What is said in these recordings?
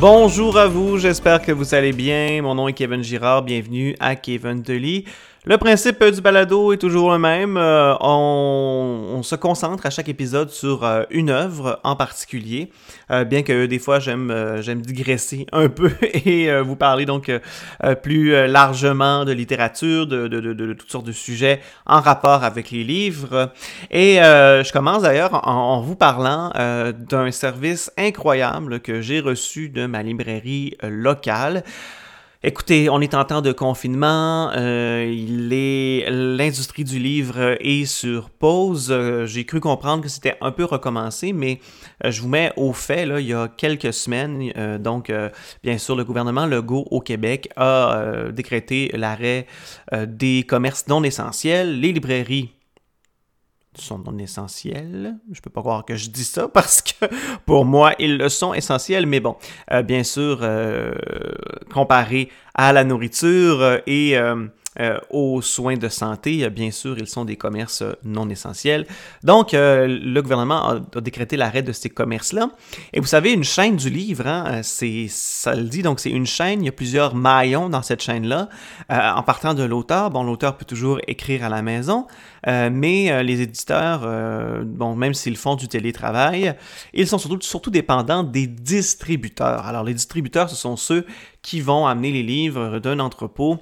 Bonjour à vous, j'espère que vous allez bien. Mon nom est Kevin Girard, bienvenue à Kevin Deli. Le principe du balado est toujours le même. Euh, on, se concentre à chaque épisode sur euh, une œuvre en particulier, euh, bien que des fois j'aime digresser un peu et vous parler donc plus largement de littérature, de, toutes sortes de sujets en rapport avec les livres. Et je commence d'ailleurs en, vous parlant d'un service incroyable que j'ai reçu de ma librairie locale. Écoutez, on est en temps de confinement, euh, l'industrie du livre est sur pause. Euh, j'ai cru comprendre que c'était un peu recommencé, mais euh, je vous mets au fait, là, il y a quelques semaines, donc bien sûr, le gouvernement Legault au Québec a décrété l'arrêt des commerces non essentiels, les librairies sont non essentiels. Je peux pas croire que je dis ça parce que pour moi, ils le sont essentiels, mais bon, euh, bien sûr, euh, comparé à la nourriture euh, et aux soins de santé, bien sûr, ils sont des commerces non essentiels. Donc, le gouvernement a, décrété l'arrêt de ces commerces-là. Et vous savez, une chaîne du livre, hein, c'est, ça le dit, donc c'est une chaîne, il y a plusieurs maillons dans cette chaîne-là. en partant de l'auteur, bon, l'auteur peut toujours écrire à la maison, euh, mais euh, les éditeurs, euh, même s'ils font du télétravail, ils sont surtout, surtout dépendants des distributeurs. Alors, les distributeurs, ce sont ceux qui vont amener les livres d'un entrepôt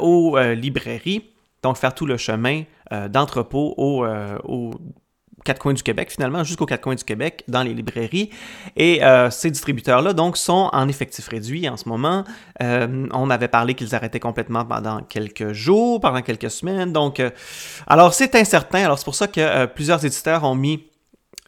aux librairies, donc faire tout le chemin d'entrepôt aux, aux quatre coins du Québec, finalement, jusqu'aux quatre coins du Québec, dans les librairies. Et euh, ces distributeurs-là, donc, sont en effectif réduit en ce moment. Euh, on avait parlé qu'ils arrêtaient complètement pendant quelques jours, pendant quelques semaines. Donc, euh, alors, c'est incertain. Alors, c'est pour ça que plusieurs éditeurs ont mis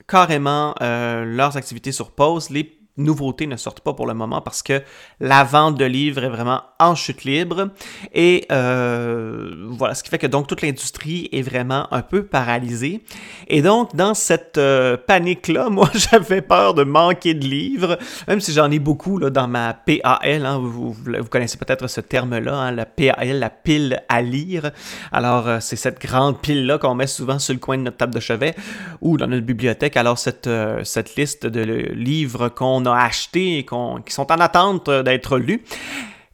carrément leurs activités sur pause. Les nouveautés ne sortent pas pour le moment parce que la vente de livres est vraiment en chute libre. Et euh, voilà, ce qui fait que donc toute l'industrie est vraiment un peu paralysée. Et donc, dans cette euh, panique-là, moi, j'avais peur de manquer de livres, même si j'en ai beaucoup là, dans ma PAL. Hein, vous, vous, connaissez peut-être ce terme-là, hein, la PAL, la pile à lire. Alors, euh, c'est cette grande pile-là qu'on met souvent sur le coin de notre table de chevet ou dans notre bibliothèque. Alors, cette, cette liste de livres qu'on a achetés et qui sont en attente d'être lus.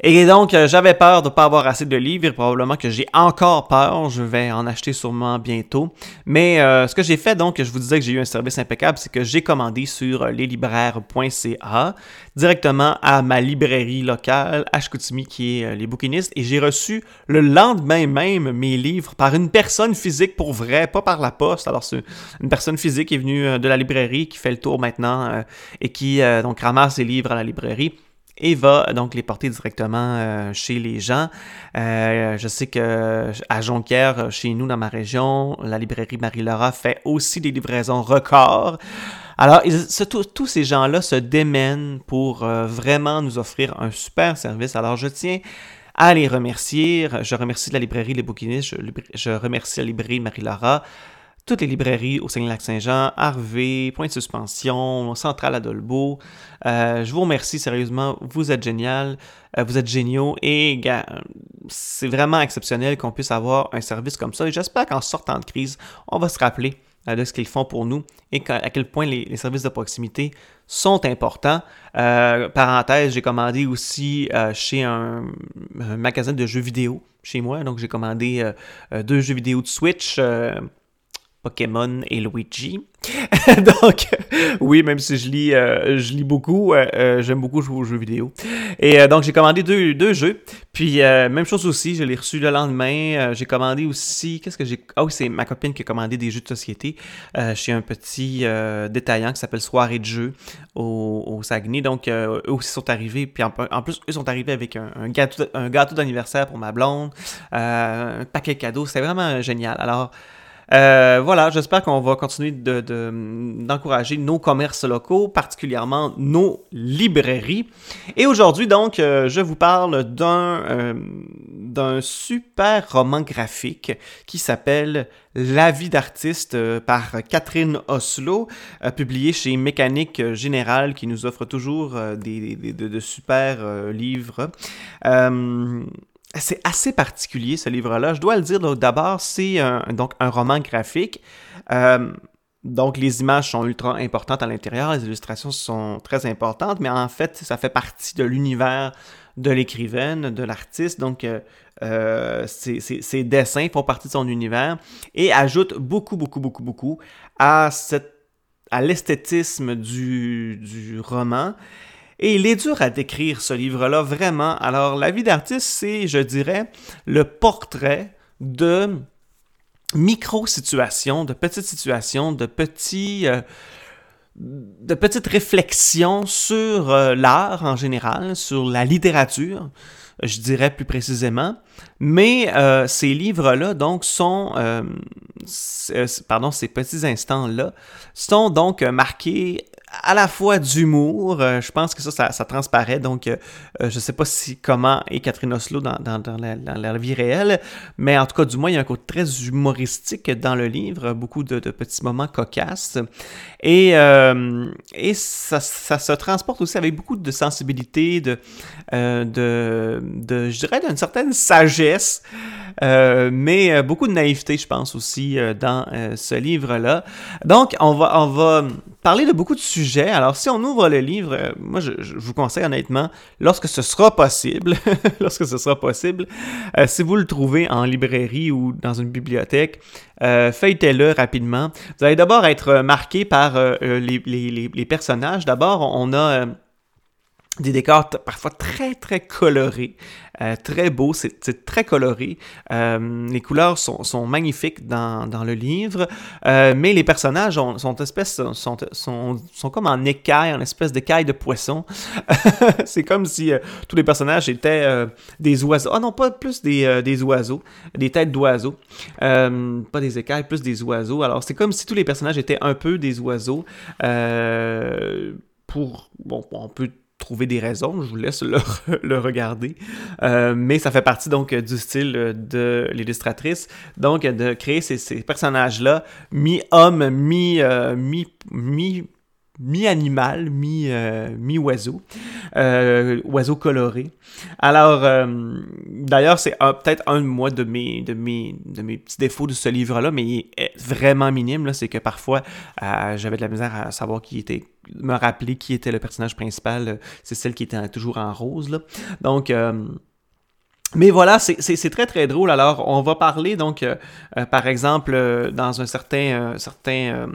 Et donc, euh, j'avais peur de ne pas avoir assez de livres probablement que j'ai encore peur. Je vais en acheter sûrement bientôt. Mais euh, ce que j'ai fait, donc, je vous disais que j'ai eu un service impeccable, c'est que j'ai commandé sur euh, leslibraires.ca directement à ma librairie locale, Ashkoutimi, qui est les bouquinistes, et j'ai reçu le lendemain même mes livres par une personne physique pour vrai, pas par la poste. Alors, c'est une personne physique qui est venue de la librairie, qui fait le tour maintenant et qui donc ramasse les livres à la librairie et va donc les porter directement euh, chez les gens. Euh, je sais que à Jonquière, chez nous dans ma région, la librairie Marie-Laura fait aussi des livraisons records. Alors, tous ces gens-là se démènent pour euh, vraiment nous offrir un super service. Alors, je tiens à les remercier. Je remercie la librairie Les Bouquinistes, je, je remercie la librairie Marie-Laura toutes les librairies au Saguenay-Lac-Saint-Jean, Harvey, Point de Suspension, Centrale Adolbo. Euh, je vous remercie sérieusement, vous êtes génial, euh, vous êtes géniaux et c'est vraiment exceptionnel qu'on puisse avoir un service comme ça et j'espère qu'en sortant de crise, on va se rappeler euh, de ce qu'ils font pour nous et à quel point les, services de proximité sont importants. parenthèse, j'ai commandé aussi chez un, un, magasin de jeux vidéo chez moi, donc j'ai commandé deux jeux vidéo de Switch. Pokémon et Luigi. Donc, oui, même si je lis, euh, je lis beaucoup, euh, euh, j'aime beaucoup jouer aux jeux vidéo. Et donc, j'ai commandé deux, deux, jeux. Puis, même chose aussi, je l'ai reçu le lendemain. j'ai commandé aussi, qu'est-ce que j'ai... Oui, c'est ma copine qui a commandé des jeux de société chez un petit détaillant qui s'appelle Soirée de jeux au, Saguenay. Donc, eux aussi sont arrivés. Puis, en, plus, eux sont arrivés avec un, un gâteau, un gâteau d'anniversaire pour ma blonde, un paquet de cadeaux. C'était vraiment génial. Alors... Euh, voilà, j'espère qu'on va continuer d'encourager de, nos commerces locaux, particulièrement nos librairies. Et aujourd'hui, donc, euh, je vous parle d'un euh, d'un super roman graphique qui s'appelle La vie d'artiste par Catherine Oslo, publié chez Mécanique Générale, qui nous offre toujours des, de, de, super livres c'est assez particulier ce livre-là. Je dois le dire d'abord, c'est un, donc un roman graphique. Euh, donc, les images sont ultra importantes à l'intérieur, les illustrations sont très importantes, mais en fait, ça fait partie de l'univers de l'écrivaine, de l'artiste. Donc, euh, euh ses, dessins font partie de son univers et ajoutent beaucoup, beaucoup, beaucoup, beaucoup à, l'esthétisme du roman. Et il est dur à décrire ce livre-là, vraiment. Alors, La vie d'artiste, c'est, je dirais, le portrait de micro-situations, de petites situations, de petits... Euh, de petites réflexions sur euh, l'art en général, sur la littérature, je dirais plus précisément. Mais euh, ces livres-là, donc, sont, pardon, ces petits instants-là, sont donc marqués à la fois d'humour. Euh, je pense que ça, ça, transparaît. Donc, euh, euh, je sais pas si comment est Catherine Oslo dans, la, vie réelle, mais en tout cas, du moins, il y a un côté très humoristique dans le livre, beaucoup de, petits moments cocasses. Et, et ça, se transporte aussi avec beaucoup de sensibilité, de, de, de, je dirais, d'une certaine sagesse. mais beaucoup de naïveté, je pense aussi, dans ce livre-là. Donc, on va, on va parler de beaucoup de sujets. Alors, si on ouvre le livre, euh, moi, je, vous conseille honnêtement, lorsque ce sera possible, lorsque ce sera possible, euh, si vous le trouvez en librairie ou dans une bibliothèque, euh, feuilletez-le rapidement. Vous allez d'abord être marqué par les, les, personnages. D'abord, on a des décors parfois très très colorés, euh, très beaux, c'est très coloré. Euh, les couleurs sont, sont magnifiques dans, dans, le livre, euh, mais les personnages ont, sont, espèce, sont, sont, sont, comme en écaille, en espèce d'écaille de poisson. c'est comme si tous les personnages étaient des oiseaux. Ah non, pas plus des, des oiseaux, des têtes d'oiseaux. pas des écailles, plus des oiseaux. Alors c'est comme si tous les personnages étaient un peu des oiseaux. pour, bon, on peut trouver des raisons, je vous laisse le, regarder. Euh, mais ça fait partie donc du style de l'illustratrice, donc de créer ces, personnages-là, mi-homme, mi, euh, mi, mi mi-animal, euh, mi-oiseau, euh, oiseau coloré. Alors, euh, d'ailleurs, c'est peut-être un moi de mes, de, mes, de mes petits défauts de ce livre-là, mais il est vraiment minime, c'est que parfois, j'avais de la misère à savoir qui était, me rappeler qui était le personnage principal, c'est celle qui était toujours en rose, là. Donc... Mais voilà, c'est très très drôle. Alors, on va parler donc, par exemple, dans un certain, certain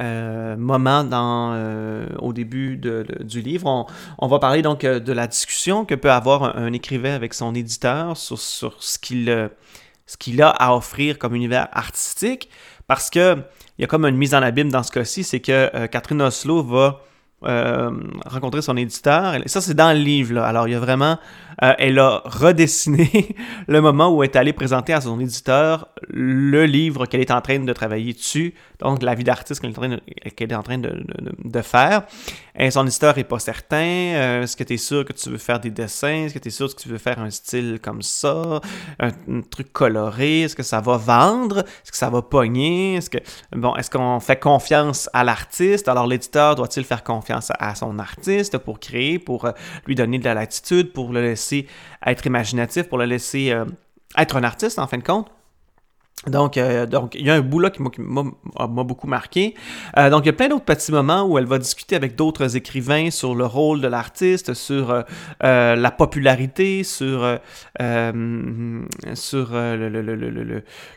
euh, moment dans, euh, au début du livre. On, va parler donc euh, de la discussion que peut avoir un, écrivain avec son éditeur sur, sur ce qu'il a à offrir comme univers artistique, parce que il y a comme une mise en abîme dans ce cas-ci, c'est que Catherine Oslo va rencontrer son éditeur. Et ça, c'est dans le livre. Alors, il y a vraiment elle a redessiné le moment où elle est allée présenter à son éditeur le livre qu'elle est en train de travailler dessus, donc la vie d'artiste qu'elle est en train de, faire. Son éditeur n'est pas certain. Euh, est-ce que tu es sûr que tu veux faire des dessins? Est-ce que tu es sûr que tu veux faire un style comme ça? Un, truc coloré? Est-ce que ça va vendre? Est-ce que ça va pogner? Est-ce que bon, est-ce qu'on fait confiance à l'artiste? Alors l'éditeur doit-il faire confiance à, son artiste pour créer, pour euh, lui donner de la latitude, pour le laisser être imaginatif, pour le laisser euh, être un artiste en fin de compte? Donc, euh, donc, il y a un bout là qui m'a beaucoup marqué. Euh, donc, il y a plein d'autres petits moments où elle va discuter avec d'autres écrivains sur le rôle de l'artiste, sur la popularité, sur, sur le, le,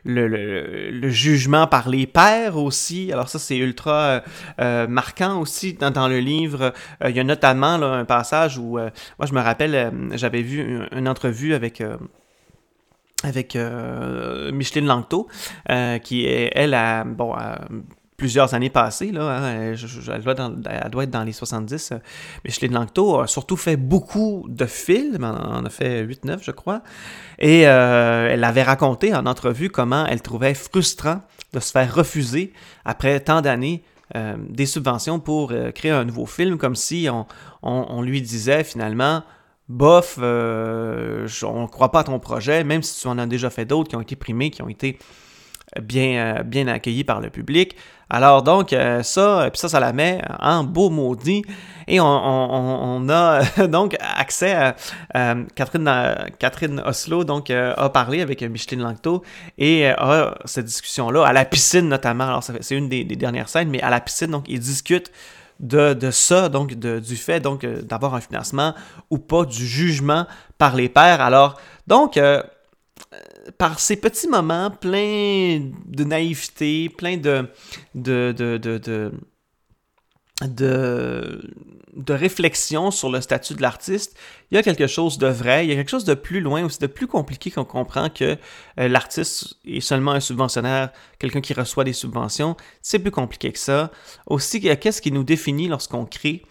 le, le, jugement par les pairs aussi. Alors ça, c'est ultra marquant aussi dans, dans le livre. il y a notamment là, un passage où, moi je me rappelle, j'avais vu une, une, entrevue avec avec euh, Micheline Langto, euh, qui est, elle, a, bon, plusieurs années passées, là, hein, elle, doit être dans les 70. Micheline Langto a surtout fait beaucoup de films, on en a fait 8-9, je crois, et euh, elle avait raconté en entrevue comment elle trouvait frustrant de se faire refuser après tant d'années des subventions pour créer un nouveau film, comme si on lui disait finalement bof, euh, on ne croit pas à ton projet, même si tu en as déjà fait d'autres qui ont été primés, qui ont été bien, bien accueilli par le public. Alors donc, ça, puis ça, ça la met en beau maudit. Et on, a donc accès à Catherine, Oslo, donc a parlé avec Micheline Langto et a cette discussion-là à la piscine notamment. Alors c'est une des, dernières scènes, mais à la piscine, donc ils discutent de, de ça, donc du fait donc euh, d'avoir un financement ou pas, du jugement par les pairs. Alors, donc, euh, euh, par ces petits moments pleins de naïveté, pleins de, de, de, de de, réflexion sur le statut de l'artiste, il y a quelque chose de vrai, il y a quelque chose de plus loin, aussi de plus compliqué qu'on comprend que euh, l'artiste est seulement un subventionnaire, quelqu'un qui reçoit des subventions. C'est plus compliqué que ça. Aussi, qu'est-ce qui nous définit lorsqu'on crée,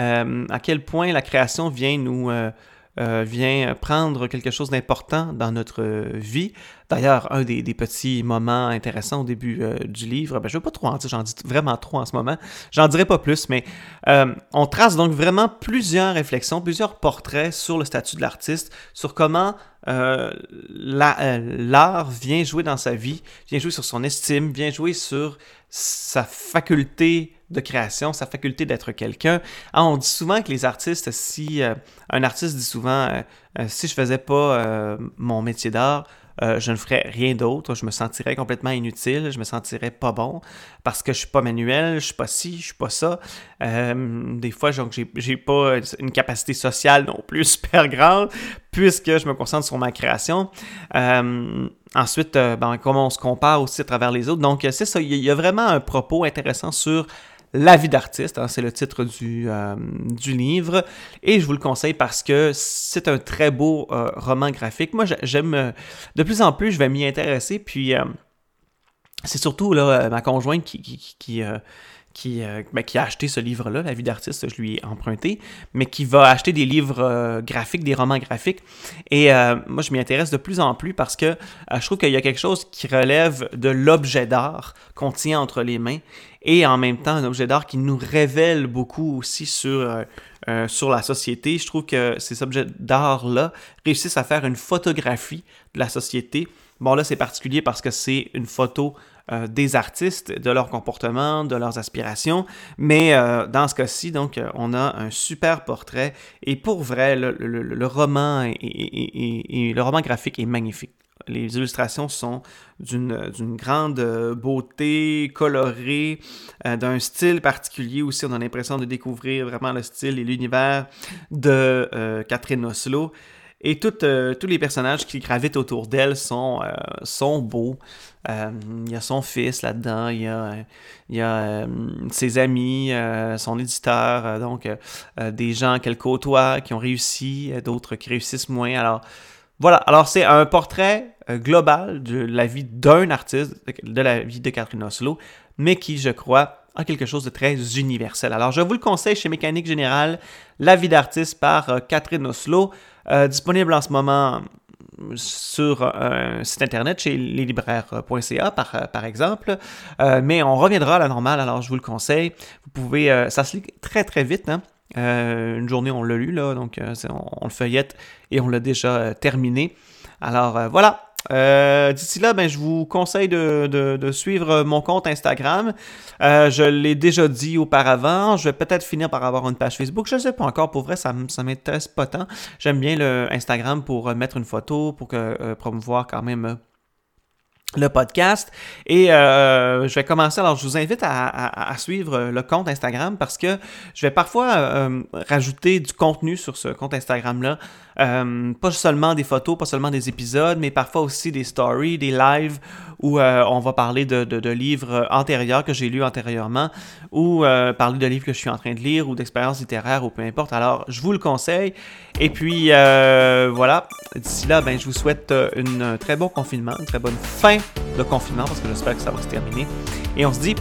euh, à quel point la création vient nous... Euh, euh, vient prendre quelque chose d'important dans notre vie. D'ailleurs, un des, petits moments intéressants au début euh, du livre, ben, je ne veux pas trop en dire, j'en dis vraiment trop en ce moment, j'en dirai pas plus, mais euh, on trace donc vraiment plusieurs réflexions, plusieurs portraits sur le statut de l'artiste, sur comment l'art vient jouer dans sa vie, vient jouer sur son estime, vient jouer sur sa faculté de création, sa faculté d'être quelqu'un. Ah, on dit souvent que les artistes, si euh, un artiste dit souvent, euh, euh, si je faisais pas mon métier d'art, je ne ferais rien d'autre, je me sentirais complètement inutile, je me sentirais pas bon parce que je suis pas manuel, je suis pas ci, je suis pas ça. des fois, donc j'ai pas une capacité sociale non plus super grande puisque je me concentre sur ma création. ensuite, ben, comment on se compare aussi à travers les autres. Donc, c'est ça, il y a vraiment un propos intéressant sur la vie d'artiste, hein, c'est le titre du, euh, du, livre, et je vous le conseille parce que c'est un très beau euh, roman graphique. Moi, j'aime euh, de plus en plus, je vais m'y intéresser, puis c'est surtout là, ma conjointe qui, qui, ben, qui, a acheté ce livre-là, La vie d'artiste, je lui ai emprunté, mais qui va acheter des livres graphiques, des romans graphiques. Et moi, je m'y intéresse de plus en plus parce que je trouve qu'il y a quelque chose qui relève de l'objet d'art qu'on tient entre les mains et en même temps un objet d'art qui nous révèle beaucoup aussi sur, euh, euh, sur la société. Je trouve que ces objets d'art-là réussissent à faire une photographie de la société. Bon là c'est particulier parce que c'est une photo euh, des artistes, de leur comportement, de leurs aspirations, mais dans ce cas-ci, donc on a un super portrait et pour vrai le, roman le roman graphique est magnifique les illustrations sont d'une grande euh, beauté, colorée, euh, d'un style particulier aussi. On a l'impression de découvrir vraiment le style et l'univers de euh, Catherine Oslo. Et tous les personnages qui gravitent autour d'elle sont, sont beaux. Il y a son fils là-dedans, il y a, y a ses amis, son éditeur, donc des gens qu'elle côtoie qui ont réussi, d'autres qui réussissent moins. Alors, voilà, alors c'est un portrait euh, global de la vie d'un artiste, de la vie de Catherine Oslo, mais qui, je crois, a quelque chose de très universel. Alors, je vous le conseille chez Mécanique Générale, La vie d'artiste par euh, Catherine Oslo, euh, disponible en ce moment sur un site internet chez leslibraires.ca par, par exemple. mais on reviendra à la normale, alors je vous le conseille. Vous pouvez, ça se lit très très vite. Hein? une journée, on l'a lu, là, donc on, le feuillette et on l'a déjà terminé. Alors voilà, euh, d'ici là, ben, je vous conseille de, suivre mon compte Instagram. Euh, je l'ai déjà dit auparavant. Je vais peut-être finir par avoir une page Facebook. Je ne sais pas encore. Pour vrai, ça ne m'intéresse pas tant. J'aime bien le Instagram pour mettre une photo, pour que, euh, promouvoir quand même le podcast. Et euh, je vais commencer. Alors, je vous invite à, suivre le compte Instagram parce que je vais parfois euh, rajouter du contenu sur ce compte Instagram-là. Euh, pas seulement des photos, pas seulement des épisodes, mais parfois aussi des stories, des lives où on va parler de, de, livres antérieurs que j'ai lus antérieurement ou parler de livres que je suis en train de lire ou d'expériences littéraires ou peu importe. Alors, je vous le conseille. Et puis, voilà. D'ici là, ben, je vous souhaite un très bon confinement, une très bonne fin de confinement parce que j'espère que ça va se terminer. Et on se dit